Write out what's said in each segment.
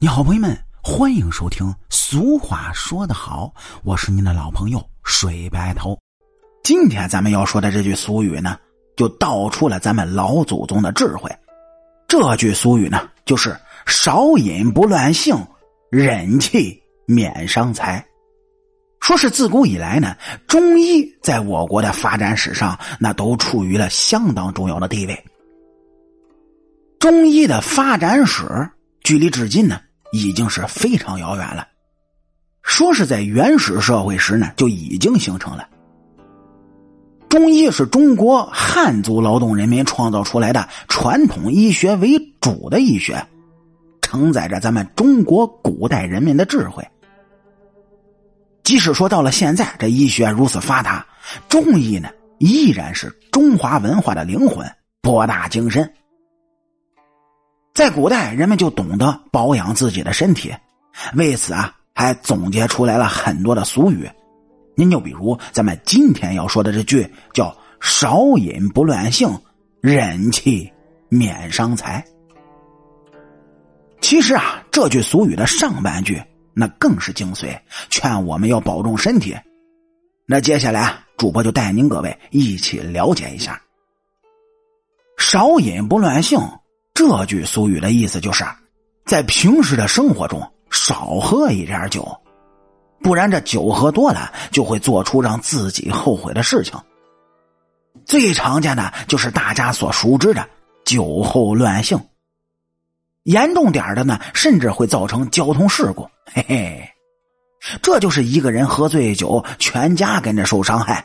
你好，朋友们，欢迎收听。俗话说得好，我是您的老朋友水白头。今天咱们要说的这句俗语呢，就道出了咱们老祖宗的智慧。这句俗语呢，就是“少饮不乱性，忍气免伤财”。说是自古以来呢，中医在我国的发展史上，那都处于了相当重要的地位。中医的发展史，距离至今呢。已经是非常遥远了。说是在原始社会时呢，就已经形成了。中医是中国汉族劳动人民创造出来的传统医学为主的医学，承载着咱们中国古代人民的智慧。即使说到了现在，这医学如此发达，中医呢依然是中华文化的灵魂，博大精深。在古代，人们就懂得保养自己的身体，为此啊，还总结出来了很多的俗语。您就比如咱们今天要说的这句，叫“少饮不乱性，忍气免伤财”。其实啊，这句俗语的上半句那更是精髓，劝我们要保重身体。那接下来啊，主播就带您各位一起了解一下“少饮不乱性”。这句俗语的意思就是，在平时的生活中少喝一点酒，不然这酒喝多了就会做出让自己后悔的事情。最常见的就是大家所熟知的酒后乱性，严重点的呢，甚至会造成交通事故。嘿嘿，这就是一个人喝醉酒，全家跟着受伤害。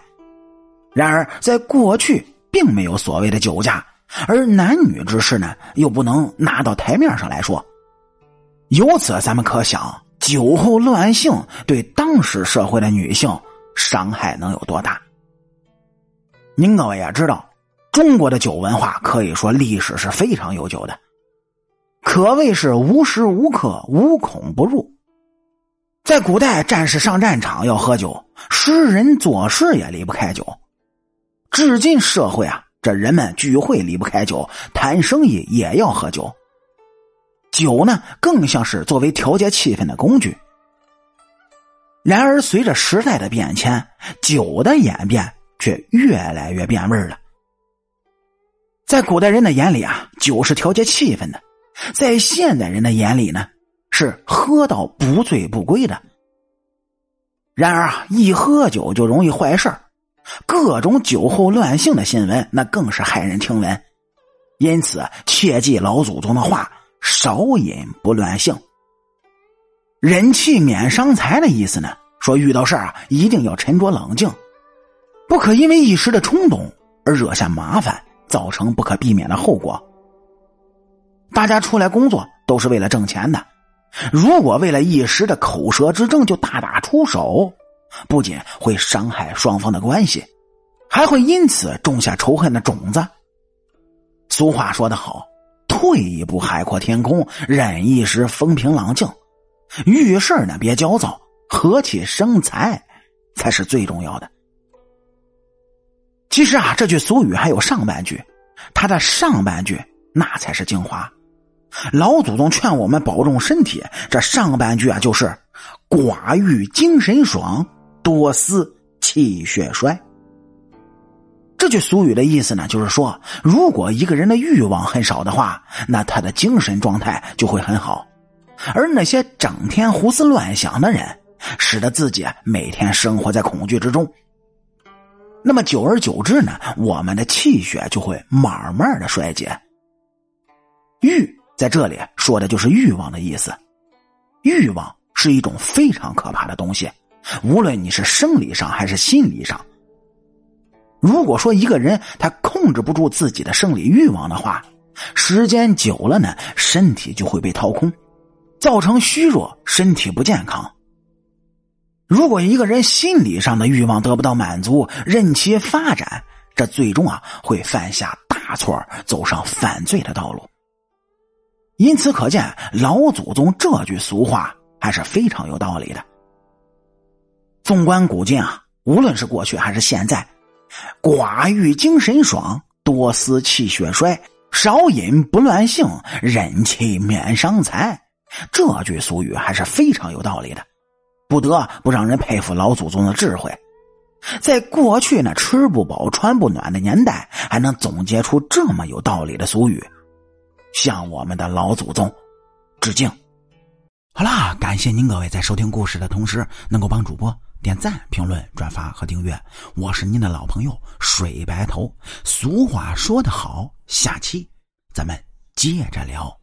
然而，在过去并没有所谓的酒驾。而男女之事呢，又不能拿到台面上来说。由此，咱们可想，酒后乱性对当时社会的女性伤害能有多大？您各位也知道，中国的酒文化可以说历史是非常悠久的，可谓是无时无刻无孔不入。在古代，战士上战场要喝酒，诗人作诗也离不开酒。至今社会啊。这人们聚会离不开酒，谈生意也要喝酒。酒呢，更像是作为调节气氛的工具。然而，随着时代的变迁，酒的演变却越来越变味了。在古代人的眼里啊，酒是调节气氛的；在现代人的眼里呢，是喝到不醉不归的。然而啊，一喝酒就容易坏事儿。各种酒后乱性的新闻，那更是骇人听闻。因此，切记老祖宗的话：少饮不乱性，忍气免伤财的意思呢？说遇到事儿啊，一定要沉着冷静，不可因为一时的冲动而惹下麻烦，造成不可避免的后果。大家出来工作都是为了挣钱的，如果为了一时的口舌之争就大打出手。不仅会伤害双方的关系，还会因此种下仇恨的种子。俗话说得好：“退一步海阔天空，忍一时风平浪静。”遇事呢别焦躁，和气生财才是最重要的。其实啊，这句俗语还有上半句，它的上半句那才是精华。老祖宗劝我们保重身体，这上半句啊就是“寡欲精神爽”。多思气血衰。这句俗语的意思呢，就是说，如果一个人的欲望很少的话，那他的精神状态就会很好；而那些整天胡思乱想的人，使得自己每天生活在恐惧之中。那么久而久之呢，我们的气血就会慢慢的衰竭。欲在这里说的就是欲望的意思，欲望是一种非常可怕的东西。无论你是生理上还是心理上，如果说一个人他控制不住自己的生理欲望的话，时间久了呢，身体就会被掏空，造成虚弱，身体不健康。如果一个人心理上的欲望得不到满足，任其发展，这最终啊会犯下大错，走上犯罪的道路。因此可见，老祖宗这句俗话还是非常有道理的。纵观古今啊，无论是过去还是现在，寡欲精神爽，多思气血衰，少饮不乱性，忍气免伤财，这句俗语还是非常有道理的，不得不让人佩服老祖宗的智慧。在过去那吃不饱穿不暖的年代，还能总结出这么有道理的俗语，向我们的老祖宗致敬。好啦，感谢您各位在收听故事的同时，能够帮主播点赞、评论、转发和订阅。我是您的老朋友水白头。俗话说得好，下期咱们接着聊。